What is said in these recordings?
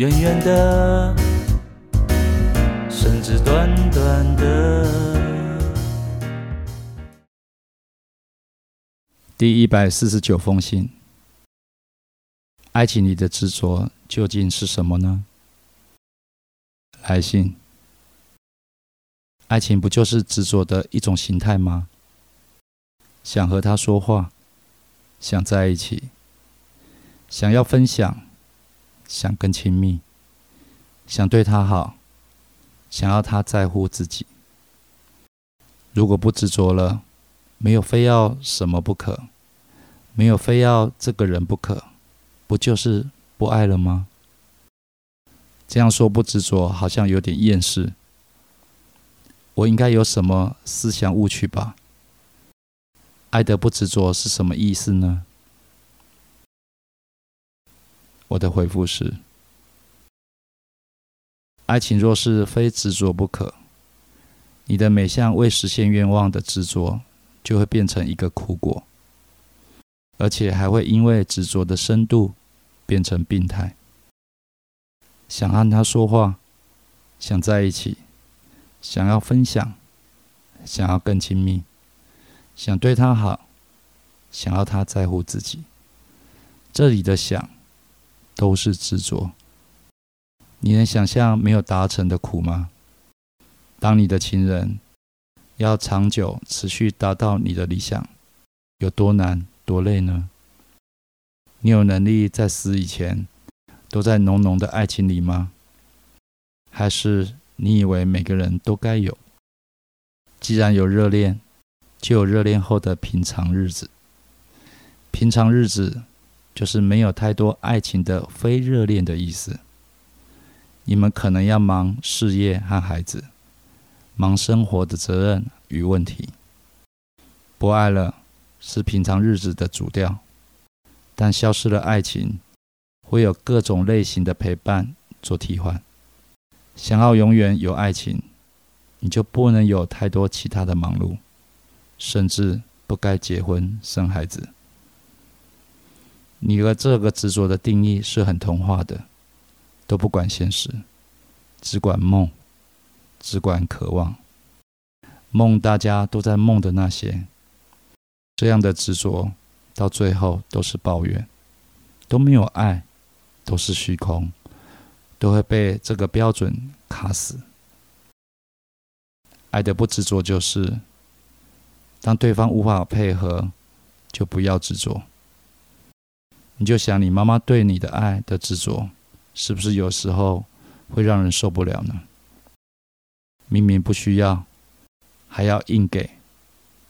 远远的，甚至短短的。第一百四十九封信，爱情里的执着究竟是什么呢？来信，爱情不就是执着的一种形态吗？想和他说话，想在一起，想要分享，想更亲密，想对他好，想要他在乎自己。如果不执着了，没有非要什么不可，没有非要这个人不可，不就是不爱了吗？这样说不执着，好像有点厌世。我应该有什么思想误区吧？爱的不执着是什么意思呢？我的回复是：爱情若是非执着不可，你的每项未实现愿望的执着。就会变成一个苦果，而且还会因为执着的深度变成病态。想和他说话，想在一起，想要分享，想要更亲密，想对他好，想要他在乎自己。这里的想都是执着。你能想象没有达成的苦吗？当你的情人。要长久持续达到你的理想，有多难多累呢？你有能力在死以前都在浓浓的爱情里吗？还是你以为每个人都该有？既然有热恋，就有热恋后的平常日子。平常日子就是没有太多爱情的非热恋的意思。你们可能要忙事业和孩子。忙生活的责任与问题，不爱了是平常日子的主调，但消失了爱情，会有各种类型的陪伴做替换。想要永远有爱情，你就不能有太多其他的忙碌，甚至不该结婚生孩子。你的这个执着的定义是很童话的，都不管现实，只管梦。只管渴望梦，大家都在梦的那些，这样的执着，到最后都是抱怨，都没有爱，都是虚空，都会被这个标准卡死。爱的不执着，就是当对方无法配合，就不要执着。你就想你妈妈对你的爱的执着，是不是有时候会让人受不了呢？明明不需要，还要硬给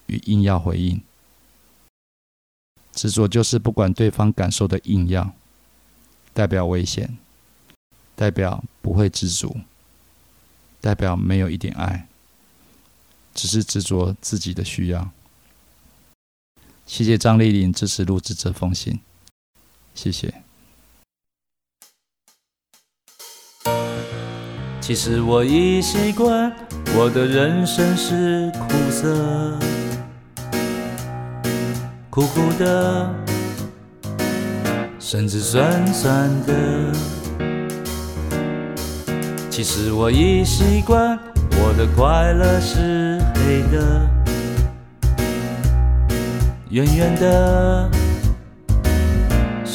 与硬要回应，执着就是不管对方感受的硬要，代表危险，代表不会知足，代表没有一点爱，只是执着自己的需要。谢谢张丽玲支持录制这封信，谢谢。其实我已习惯，我的人生是苦涩，苦苦的，甚至酸酸的。其实我已习惯，我的快乐是黑的，远远的，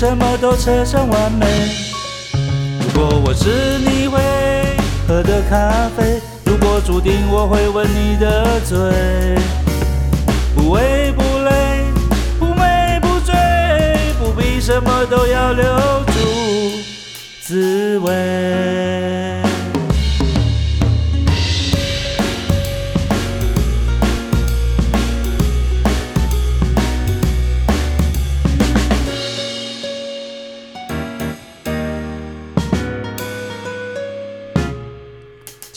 什么都扯上完美。如果我是你会喝的咖啡，如果注定我会吻你的嘴，不为不累，不美不醉，不必什么都要留住滋味。